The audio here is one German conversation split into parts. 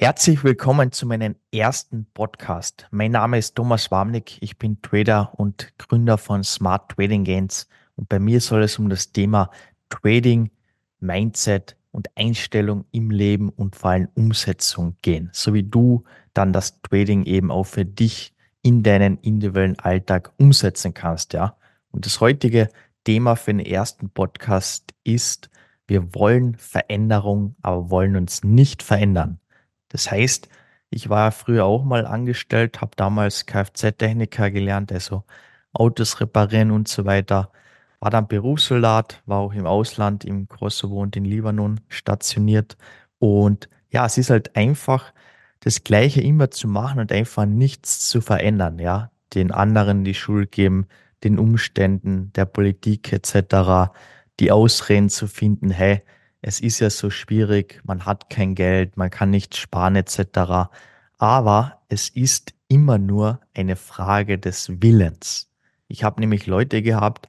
Herzlich willkommen zu meinem ersten Podcast. Mein Name ist Thomas Warmnick. Ich bin Trader und Gründer von Smart Trading Gains. Und bei mir soll es um das Thema Trading, Mindset und Einstellung im Leben und vor allem Umsetzung gehen. So wie du dann das Trading eben auch für dich in deinen individuellen Alltag umsetzen kannst, ja. Und das heutige Thema für den ersten Podcast ist, wir wollen Veränderung, aber wollen uns nicht verändern. Das heißt, ich war früher auch mal angestellt, habe damals Kfz-Techniker gelernt, also Autos reparieren und so weiter. War dann Berufssoldat, war auch im Ausland, im Kosovo und in Libanon stationiert. Und ja, es ist halt einfach das Gleiche immer zu machen und einfach nichts zu verändern, ja. Den anderen die Schuld geben, den Umständen, der Politik etc., die Ausreden zu finden, hey, es ist ja so schwierig, man hat kein Geld, man kann nicht sparen etc. Aber es ist immer nur eine Frage des Willens. Ich habe nämlich Leute gehabt,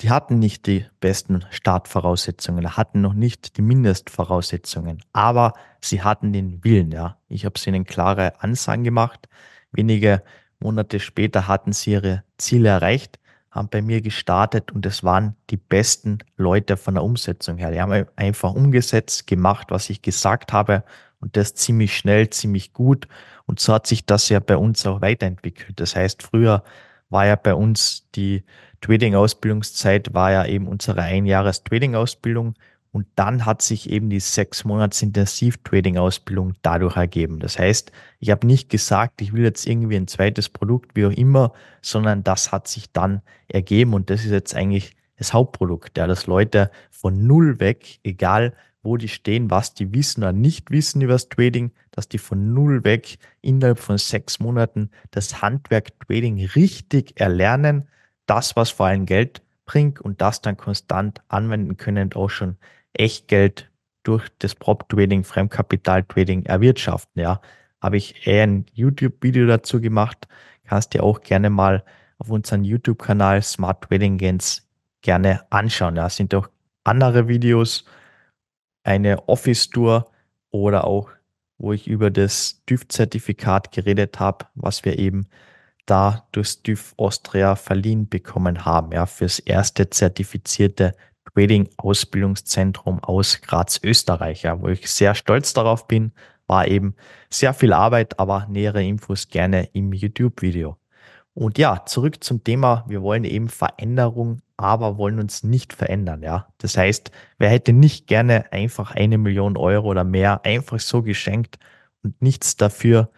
die hatten nicht die besten Startvoraussetzungen, hatten noch nicht die Mindestvoraussetzungen, aber sie hatten den Willen, ja. Ich habe ihnen klare Ansagen gemacht. Wenige Monate später hatten sie ihre Ziele erreicht haben bei mir gestartet und es waren die besten Leute von der Umsetzung her. Die haben einfach umgesetzt, gemacht, was ich gesagt habe und das ziemlich schnell, ziemlich gut. Und so hat sich das ja bei uns auch weiterentwickelt. Das heißt, früher war ja bei uns die Trading-Ausbildungszeit, war ja eben unsere Einjahres-Trading-Ausbildung und dann hat sich eben die sechs Monats Intensiv-Trading-Ausbildung dadurch ergeben. Das heißt, ich habe nicht gesagt, ich will jetzt irgendwie ein zweites Produkt, wie auch immer, sondern das hat sich dann ergeben und das ist jetzt eigentlich das Hauptprodukt, ja, dass Leute von null weg, egal wo die stehen, was die wissen oder nicht wissen über das Trading, dass die von null weg innerhalb von sechs Monaten das Handwerk Trading richtig erlernen, das, was vor allem Geld bringt und das dann konstant anwenden können und auch schon Echtgeld durch das Prop-Trading, Fremdkapital-Trading erwirtschaften. Ja, habe ich eher ein YouTube-Video dazu gemacht. Kannst dir auch gerne mal auf unseren YouTube-Kanal Smart Trading Gains gerne anschauen. Da ja, sind auch andere Videos, eine Office-Tour oder auch, wo ich über das TÜV-Zertifikat geredet habe, was wir eben da durchs TÜV Austria verliehen bekommen haben, ja, fürs erste zertifizierte Trading-Ausbildungszentrum aus Graz, Österreich, ja, wo ich sehr stolz darauf bin. War eben sehr viel Arbeit, aber nähere Infos gerne im YouTube-Video. Und ja, zurück zum Thema. Wir wollen eben Veränderung, aber wollen uns nicht verändern, ja. Das heißt, wer hätte nicht gerne einfach eine Million Euro oder mehr einfach so geschenkt und nichts dafür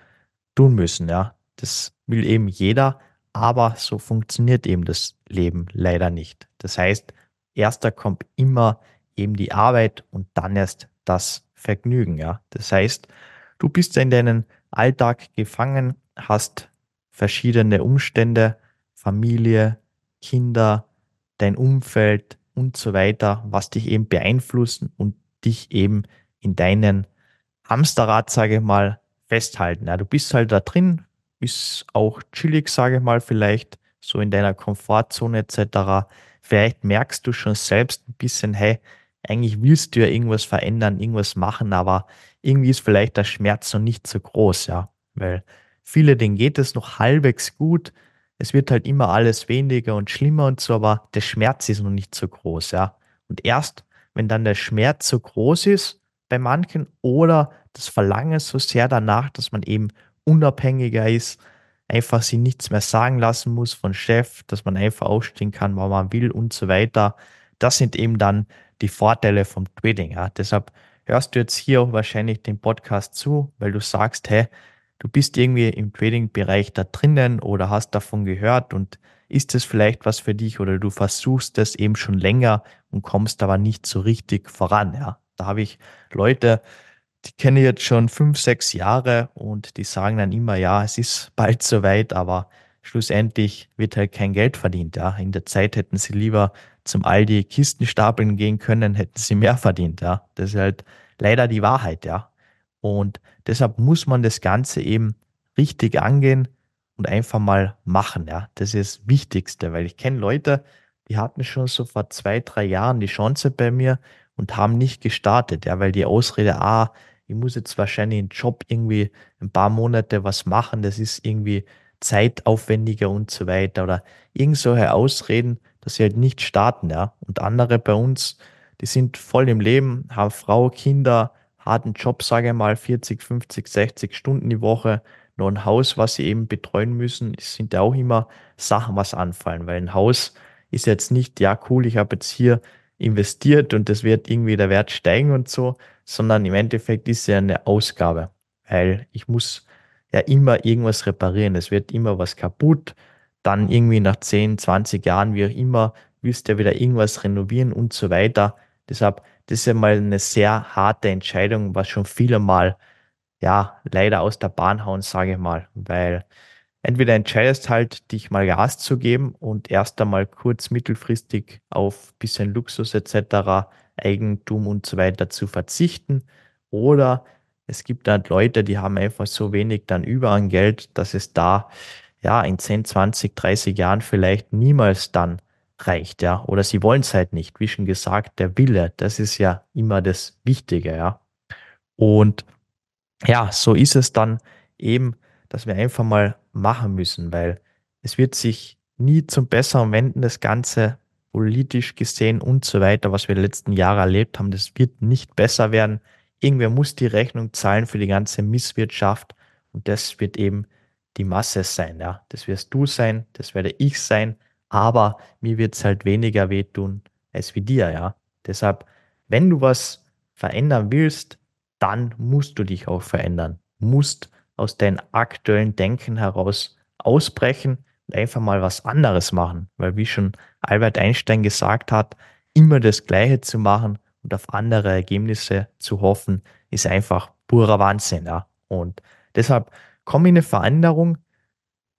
tun müssen, ja. Das will eben jeder, aber so funktioniert eben das Leben leider nicht. Das heißt, erster kommt immer eben die Arbeit und dann erst das Vergnügen, ja. Das heißt, du bist in deinen Alltag gefangen, hast verschiedene Umstände, Familie, Kinder, dein Umfeld und so weiter, was dich eben beeinflussen und dich eben in deinen Hamsterrad, sage ich mal, festhalten. Ja, du bist halt da drin, bist auch chillig, sage ich mal, vielleicht so in deiner Komfortzone etc. Vielleicht merkst du schon selbst ein bisschen, hey, eigentlich willst du ja irgendwas verändern, irgendwas machen, aber irgendwie ist vielleicht der Schmerz noch nicht so groß, ja. Weil viele, denen geht es noch halbwegs gut. Es wird halt immer alles weniger und schlimmer und so, aber der Schmerz ist noch nicht so groß, ja. Und erst, wenn dann der Schmerz so groß ist bei manchen oder das Verlangen so sehr danach, dass man eben unabhängiger ist, einfach sie nichts mehr sagen lassen muss von Chef, dass man einfach aufstehen kann, wann man will und so weiter. Das sind eben dann die Vorteile vom Trading. Ja. Deshalb hörst du jetzt hier auch wahrscheinlich den Podcast zu, weil du sagst, hey, du bist irgendwie im Trading-Bereich da drinnen oder hast davon gehört und ist es vielleicht was für dich oder du versuchst es eben schon länger und kommst aber nicht so richtig voran. Ja. Da habe ich Leute, die kenne ich jetzt schon fünf, sechs Jahre und die sagen dann immer, ja, es ist bald soweit, aber schlussendlich wird halt kein Geld verdient. Ja. In der Zeit hätten sie lieber zum Aldi Kisten stapeln gehen können, hätten sie mehr verdient. Ja. Das ist halt leider die Wahrheit, ja. Und deshalb muss man das Ganze eben richtig angehen und einfach mal machen, ja. Das ist das Wichtigste, weil ich kenne Leute, die hatten schon so vor zwei, drei Jahren die Chance bei mir und haben nicht gestartet, ja, weil die Ausrede, ah, ich muss jetzt wahrscheinlich einen Job irgendwie ein paar Monate was machen, das ist irgendwie zeitaufwendiger und so weiter oder irgend solche Ausreden, dass sie halt nicht starten, ja. Und andere bei uns, die sind voll im Leben, haben Frau, Kinder, harten Job, sage ich mal, 40, 50, 60 Stunden die Woche, noch ein Haus, was sie eben betreuen müssen. Es sind ja auch immer Sachen, was anfallen, weil ein Haus ist jetzt nicht, ja cool, ich habe jetzt hier investiert und das wird irgendwie der Wert steigen und so, sondern im Endeffekt ist es ja eine Ausgabe, weil ich muss ja immer irgendwas reparieren. Es wird immer was kaputt. Dann irgendwie nach 10, 20 Jahren, wie auch immer, willst du ja wieder irgendwas renovieren und so weiter. Deshalb, das ist ja mal eine sehr harte Entscheidung, was schon viele mal, ja, leider aus der Bahn hauen, sage ich mal, weil entweder entscheidest halt, dich mal Gas zu geben und erst einmal kurz mittelfristig auf bisschen Luxus etc., Eigentum und so weiter zu verzichten oder es gibt halt Leute, die haben einfach so wenig dann über an Geld, dass es da ja in 10, 20, 30 Jahren vielleicht niemals dann reicht, ja. Oder sie wollen es halt nicht. Wie schon gesagt, der Wille, das ist ja immer das Wichtige, ja. Und ja, so ist es dann eben, dass wir einfach mal machen müssen, weil es wird sich nie zum Besseren wenden, das Ganze politisch gesehen und so weiter, was wir die letzten Jahre erlebt haben, das wird nicht besser werden. Irgendwer muss die Rechnung zahlen für die ganze Misswirtschaft und das wird eben die Masse sein. Ja, das wirst du sein, das werde ich sein, aber mir wird es halt weniger wehtun als wie dir. Ja, deshalb, wenn du was verändern willst, dann musst du dich auch verändern, musst aus deinem aktuellen Denken heraus ausbrechen und einfach mal was anderes machen, weil wie schon Albert Einstein gesagt hat, immer das Gleiche zu machen und auf andere Ergebnisse zu hoffen, ist einfach purer Wahnsinn. Ja? Und deshalb komm in eine Veränderung.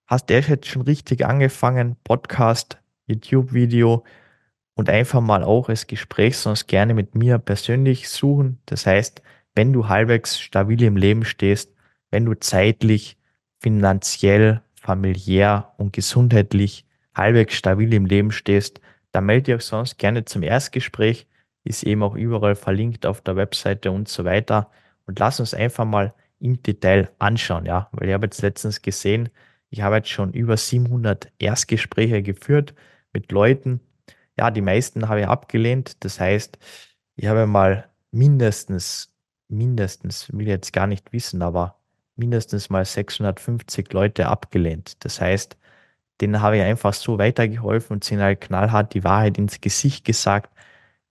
Hast du jetzt schon richtig angefangen? Podcast, YouTube-Video und einfach mal auch als Gespräch sonst gerne mit mir persönlich suchen. Das heißt, wenn du halbwegs stabil im Leben stehst, wenn du zeitlich, finanziell, familiär und gesundheitlich halbwegs stabil im Leben stehst, dann melde dich auch sonst gerne zum Erstgespräch ist eben auch überall verlinkt auf der Webseite und so weiter. Und lass uns einfach mal im Detail anschauen, ja, weil ich habe jetzt letztens gesehen, ich habe jetzt schon über 700 Erstgespräche geführt mit Leuten. Ja, die meisten habe ich abgelehnt. Das heißt, ich habe mal mindestens, mindestens, will jetzt gar nicht wissen, aber mindestens mal 650 Leute abgelehnt. Das heißt, denen habe ich einfach so weitergeholfen und sind halt knallhart die Wahrheit ins Gesicht gesagt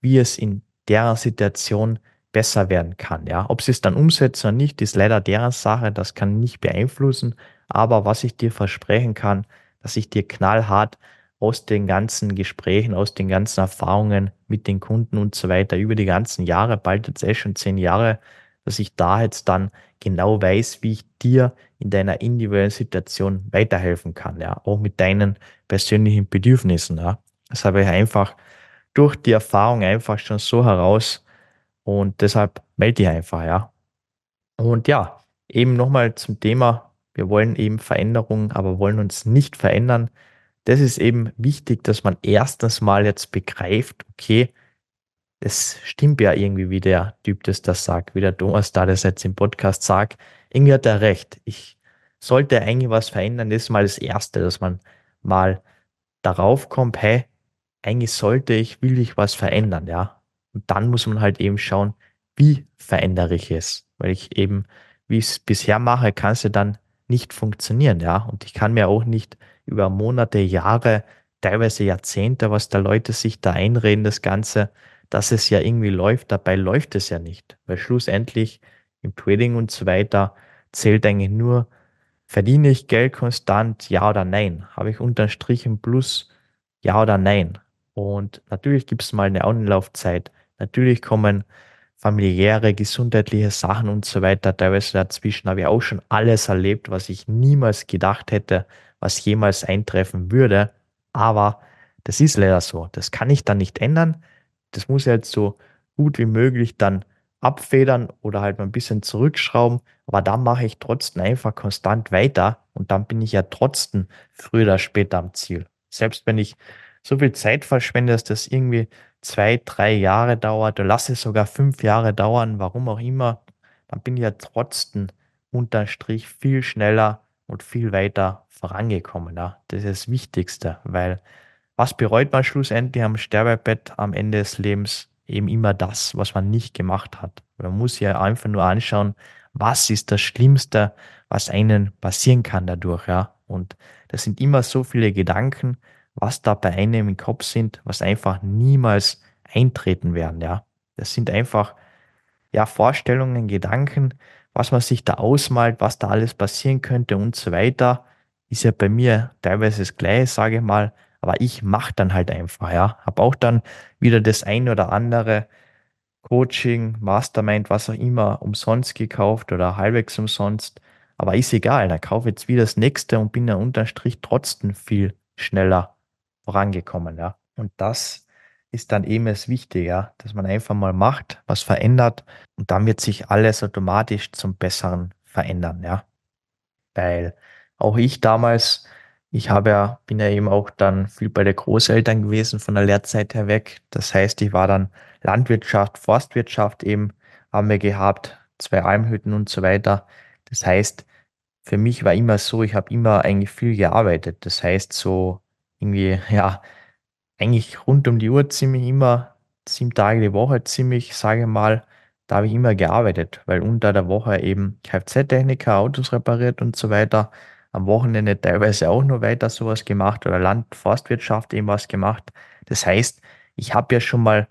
wie es in der Situation besser werden kann. Ja, ob sie es dann umsetzen oder nicht, ist leider deren Sache. Das kann nicht beeinflussen. Aber was ich dir versprechen kann, dass ich dir knallhart aus den ganzen Gesprächen, aus den ganzen Erfahrungen mit den Kunden und so weiter über die ganzen Jahre, bald jetzt eh schon zehn Jahre, dass ich da jetzt dann genau weiß, wie ich dir in deiner individuellen Situation weiterhelfen kann, ja, auch mit deinen persönlichen Bedürfnissen, ja. Das habe ich einfach durch die Erfahrung einfach schon so heraus und deshalb melde dich einfach, ja. Und ja, eben nochmal zum Thema, wir wollen eben Veränderungen, aber wollen uns nicht verändern. Das ist eben wichtig, dass man erstens mal jetzt begreift, okay, das stimmt ja irgendwie, wie der Typ das das sagt, wie der Thomas da das jetzt im Podcast sagt. Irgendwie hat er recht. Ich sollte eigentlich was verändern. Das ist mal das Erste, dass man mal darauf kommt, hey, eigentlich sollte ich, will ich was verändern, ja. Und dann muss man halt eben schauen, wie verändere ich es? Weil ich eben, wie ich es bisher mache, kann es ja dann nicht funktionieren, ja. Und ich kann mir auch nicht über Monate, Jahre, teilweise Jahrzehnte, was da Leute sich da einreden, das Ganze, dass es ja irgendwie läuft. Dabei läuft es ja nicht. Weil schlussendlich im Trading und so weiter zählt eigentlich nur, verdiene ich Geld konstant, ja oder nein? Habe ich unterm Strich ein Plus, ja oder nein? Und natürlich gibt es mal eine Anlaufzeit. Natürlich kommen familiäre, gesundheitliche Sachen und so weiter. Teilweise dazwischen habe ich auch schon alles erlebt, was ich niemals gedacht hätte, was jemals eintreffen würde. Aber das ist leider so. Das kann ich dann nicht ändern. Das muss ich halt so gut wie möglich dann abfedern oder halt mal ein bisschen zurückschrauben. Aber dann mache ich trotzdem einfach konstant weiter und dann bin ich ja trotzdem früher oder später am Ziel. Selbst wenn ich so viel Zeit verschwendest, dass das irgendwie zwei, drei Jahre dauert, oder lass es sogar fünf Jahre dauern, warum auch immer, dann bin ich ja trotzdem unterm Strich viel schneller und viel weiter vorangekommen. Ja. Das ist das Wichtigste, weil was bereut man schlussendlich am Sterbebett am Ende des Lebens? Eben immer das, was man nicht gemacht hat. Man muss ja einfach nur anschauen, was ist das Schlimmste, was einen passieren kann dadurch, ja. Und das sind immer so viele Gedanken, was da bei einem im Kopf sind, was einfach niemals eintreten werden, ja. Das sind einfach, ja, Vorstellungen, Gedanken, was man sich da ausmalt, was da alles passieren könnte und so weiter, ist ja bei mir teilweise das Gleiche, sage ich mal, aber ich mache dann halt einfach, ja. Habe auch dann wieder das ein oder andere Coaching, Mastermind, was auch immer, umsonst gekauft oder halbwegs umsonst. Aber ist egal, da kaufe jetzt wieder das nächste und bin dann unterm Strich trotzdem viel schneller vorangekommen, ja. Und das ist dann eben das Wichtige, ja, dass man einfach mal macht, was verändert und dann wird sich alles automatisch zum Besseren verändern, ja. Weil auch ich damals, ich habe ja, bin ja eben auch dann viel bei der Großeltern gewesen von der Lehrzeit her weg. Das heißt, ich war dann Landwirtschaft, Forstwirtschaft eben, haben wir gehabt, zwei Almhütten und so weiter. Das heißt, für mich war immer so, ich habe immer eigentlich viel gearbeitet. Das heißt, so irgendwie, ja, eigentlich rund um die Uhr ziemlich immer, sieben Tage die Woche ziemlich, sage ich mal, da habe ich immer gearbeitet, weil unter der Woche eben Kfz-Techniker, Autos repariert und so weiter. Am Wochenende teilweise auch noch weiter sowas gemacht oder Landforstwirtschaft eben was gemacht. Das heißt, ich habe ja schon mal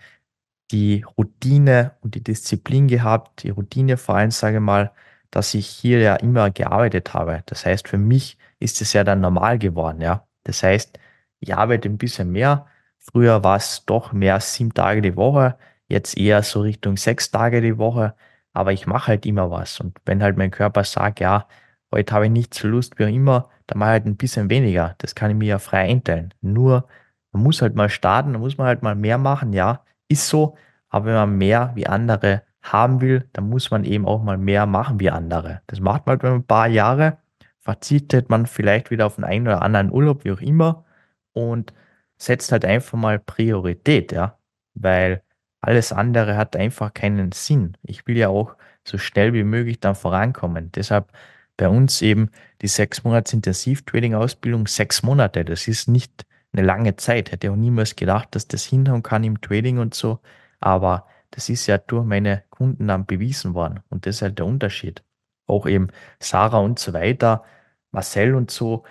die Routine und die Disziplin gehabt, die Routine vor allem, sage ich mal, dass ich hier ja immer gearbeitet habe. Das heißt, für mich ist es ja dann normal geworden, ja. Das heißt, ich arbeite ein bisschen mehr. Früher war es doch mehr sieben Tage die Woche, jetzt eher so Richtung sechs Tage die Woche. Aber ich mache halt immer was. Und wenn halt mein Körper sagt, ja, heute habe ich nicht so Lust wie immer, dann mache ich halt ein bisschen weniger. Das kann ich mir ja frei einteilen. Nur, man muss halt mal starten, dann muss man halt mal mehr machen, ja, ist so. Aber wenn man mehr wie andere haben will, dann muss man eben auch mal mehr machen wie andere. Das macht man halt ein paar Jahre, verzichtet man vielleicht wieder auf einen einen oder anderen Urlaub, wie auch immer, und setzt halt einfach mal Priorität, ja, weil alles andere hat einfach keinen Sinn. Ich will ja auch so schnell wie möglich dann vorankommen. Deshalb bei uns eben die sechs Monats Intensiv-Trading-Ausbildung, sechs Monate, das ist nicht eine lange Zeit. Hätte auch niemals gedacht, dass das hinhauen kann im Trading und so. Aber das ist ja durch meine Kunden dann bewiesen worden. Und das ist halt der Unterschied. Auch eben Sarah und so weiter, Marcel und so,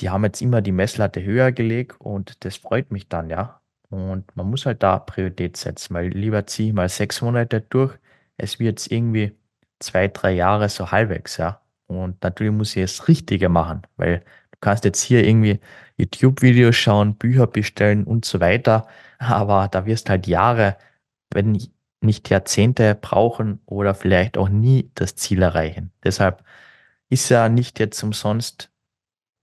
die haben jetzt immer die Messlatte höher gelegt und das freut mich dann, ja. Und man muss halt da Priorität setzen, weil lieber ziehe ich mal sechs Monate durch, es wird jetzt irgendwie zwei, drei Jahre so halbwegs, ja. Und natürlich muss ich es Richtige machen, weil du kannst jetzt hier irgendwie YouTube-Videos schauen, Bücher bestellen und so weiter, aber da wirst halt Jahre, wenn nicht Jahrzehnte brauchen oder vielleicht auch nie das Ziel erreichen. Deshalb ist ja nicht jetzt umsonst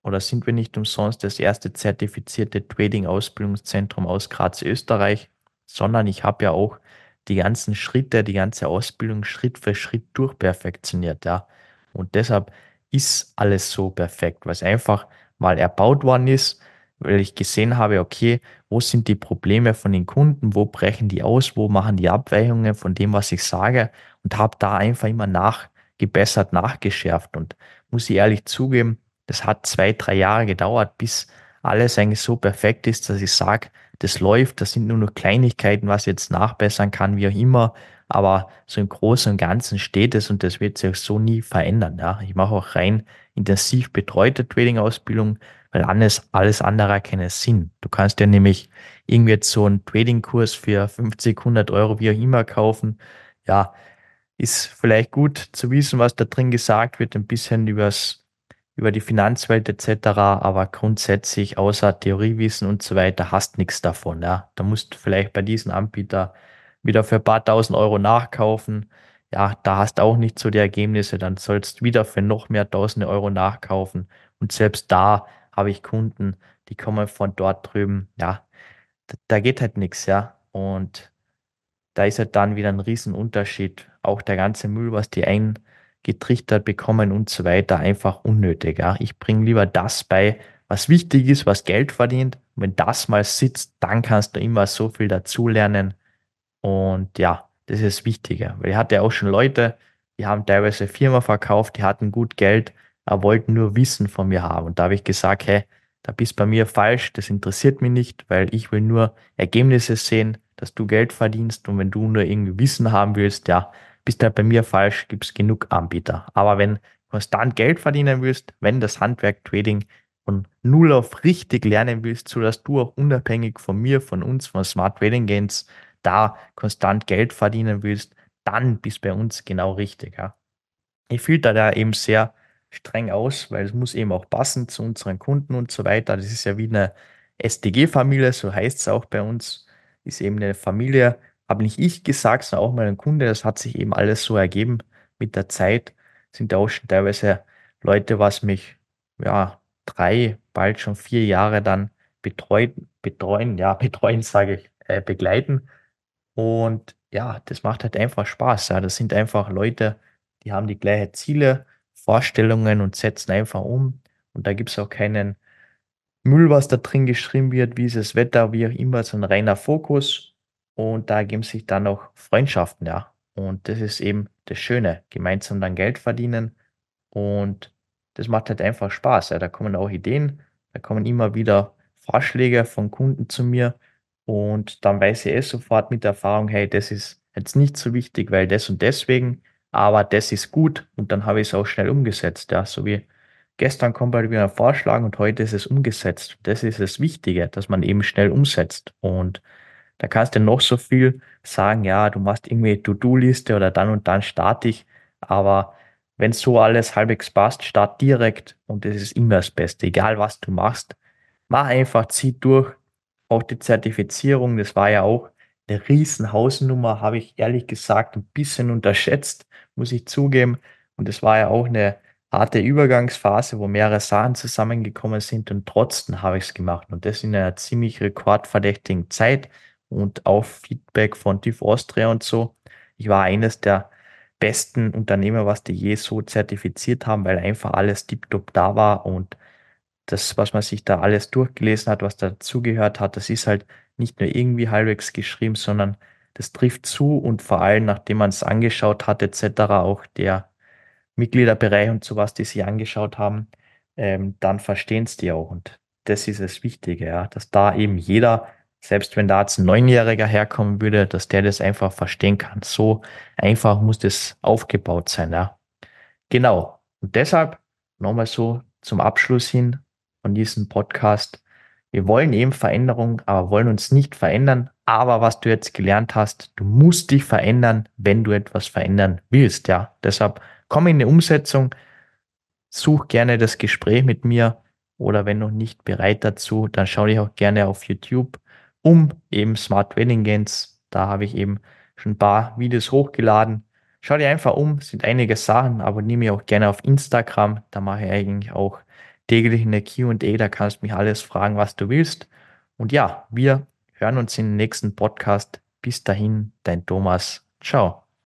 oder sind wir nicht umsonst das erste zertifizierte Trading-Ausbildungszentrum aus Graz, Österreich, sondern ich habe ja auch die ganzen Schritte, die ganze Ausbildung Schritt für Schritt durchperfektioniert, ja. Und deshalb ist alles so perfekt, weil es einfach mal erbaut worden ist, weil ich gesehen habe, okay, wo sind die Probleme von den Kunden, wo brechen die aus, wo machen die Abweichungen von dem, was ich sage und habe da einfach immer nachgebessert, nachgeschärft und muss ich ehrlich zugeben, das hat zwei, drei Jahre gedauert, bis alles eigentlich so perfekt ist, dass ich sage, das läuft, das sind nur noch Kleinigkeiten, was ich jetzt nachbessern kann, wie auch immer. Aber so im Großen und Ganzen steht es und das wird sich so nie verändern. Ja. Ich mache auch rein intensiv betreute Trading-Ausbildung, weil alles, alles andere keinen Sinn. Du kannst ja nämlich irgendwie jetzt so einen Trading-Kurs für 50, 100 Euro, wie auch immer kaufen. Ja, ist vielleicht gut zu wissen, was da drin gesagt wird, ein bisschen übers über die Finanzwelt etc., aber grundsätzlich außer Theoriewissen und so weiter hast nichts davon. Ja. Da musst du vielleicht bei diesem Anbieter wieder für ein paar tausend Euro nachkaufen. Ja, da hast du auch nicht so die Ergebnisse, dann sollst du wieder für noch mehr tausende Euro nachkaufen. Und selbst da habe ich Kunden, die kommen von dort drüben. Ja, da, geht halt nichts, ja. Und da ist halt dann wieder ein Riesenunterschied. Auch der ganze Müll, was die ein getrichtert bekommen und so weiter, einfach unnötig. Ja. Ich bringe lieber das bei, was wichtig ist, was Geld verdient. Und wenn das mal sitzt, dann kannst du immer so viel dazulernen. Und ja, das ist das Wichtige. Weil ich hatte auch schon Leute, die haben teilweise Firma verkauft, die hatten gut Geld, aber wollten nur Wissen von mir haben. Und da habe ich gesagt, hey, da bist bei mir falsch, das interessiert mich nicht, weil ich will nur Ergebnisse sehen, dass du Geld verdienst und wenn du nur irgendwie Wissen haben willst, ja, bist du halt bei mir falsch, gibt es genug Anbieter. Aber wenn konstant Geld verdienen willst, wenn das Handwerk Trading von null auf richtig lernen willst, sodass du auch unabhängig von mir, von uns, von Smart Trading Gains, da konstant Geld verdienen willst, dann bist bei uns genau richtig. Ja. Ich filter da eben sehr streng aus, weil es muss eben auch passen zu unseren Kunden und so weiter. Das ist ja wie eine SDG-Familie, so heißt es auch bei uns, ist eben eine Familie, habe nicht ich gesagt, sondern auch mein Kunde. Das hat sich eben alles so ergeben mit der Zeit. Sind da auch schon teilweise Leute, was mich ja drei, bald schon vier Jahre dann betreut, betreuen, ja, betreuen sage ich, äh, begleiten. Und ja, das macht halt einfach Spaß. Ja. Das sind einfach Leute, die haben die gleichen Ziele, Vorstellungen und setzen einfach um. Und da gibt es auch keinen Müll, was da drin geschrieben wird, wie ist das Wetter, wie auch immer, so ein reiner Fokus. Und da ergeben sich dann auch Freundschaften, ja. Und das ist eben das Schöne, gemeinsam dann Geld verdienen. Und das macht halt einfach Spaß. Ja. Da kommen auch Ideen, da kommen immer wieder Vorschläge von Kunden zu mir. Und dann weiß ich eh sofort mit der Erfahrung, hey, das ist jetzt nicht so wichtig, weil das und deswegen, aber das ist gut und dann habe ich es auch schnell umgesetzt. Ja, so wie gestern kommt halt wieder ein Vorschlag und heute ist es umgesetzt. Das ist das Wichtige, dass man eben schnell umsetzt. Und da kannst du noch so viel sagen, ja, du machst irgendwie To-Do-Liste oder dann und dann starte ich, aber wenn so alles halbwegs passt, start direkt und das ist immer das Beste, egal was du machst. Mach einfach, zieh durch, auch die Zertifizierung, das war ja auch eine riesen Hausnummer, habe ich ehrlich gesagt ein bisschen unterschätzt, muss ich zugeben. Und es war ja auch eine harte Übergangsphase, wo mehrere Sachen zusammengekommen sind und trotzdem habe ich es gemacht. Und das in einer ziemlich rekordverdächtigen Zeit und auch Feedback von TÜV Austria und so. Ich war eines der besten Unternehmer, was die je so zertifiziert haben, weil einfach alles tiptop da war und das, was man sich da alles durchgelesen hat, was dazugehört hat, das ist halt nicht nur irgendwie halbwegs geschrieben, sondern das trifft zu und vor allem, nachdem man es angeschaut hat, etc., auch der Mitgliederbereich und sowas, die sich angeschaut haben, ähm, dann verstehen es die auch. Und das ist das Wichtige, ja, dass da eben jeder, selbst wenn da jetzt ein Neunjähriger herkommen würde, dass der das einfach verstehen kann. So einfach muss das aufgebaut sein, ja. Genau. Und deshalb nochmal so zum Abschluss hin, von diesem Podcast. Wir wollen eben Veränderung, aber wollen uns nicht verändern. Aber was du jetzt gelernt hast, du musst dich verändern, wenn du etwas verändern willst. Ja, deshalb komm in die Umsetzung. Such gerne das Gespräch mit mir oder wenn noch nicht bereit dazu, dann schau dich auch gerne auf YouTube um eben Smart Trading Gains. Da habe ich eben schon ein paar Videos hochgeladen. Schau dir einfach um, sind einige Sachen, abonniere mich auch gerne auf Instagram. Da mache ich eigentlich auch täglich in der QA, da kannst du mich alles fragen, was du willst. Und ja, wir hören uns im nächsten Podcast. Bis dahin, dein Thomas. Ciao.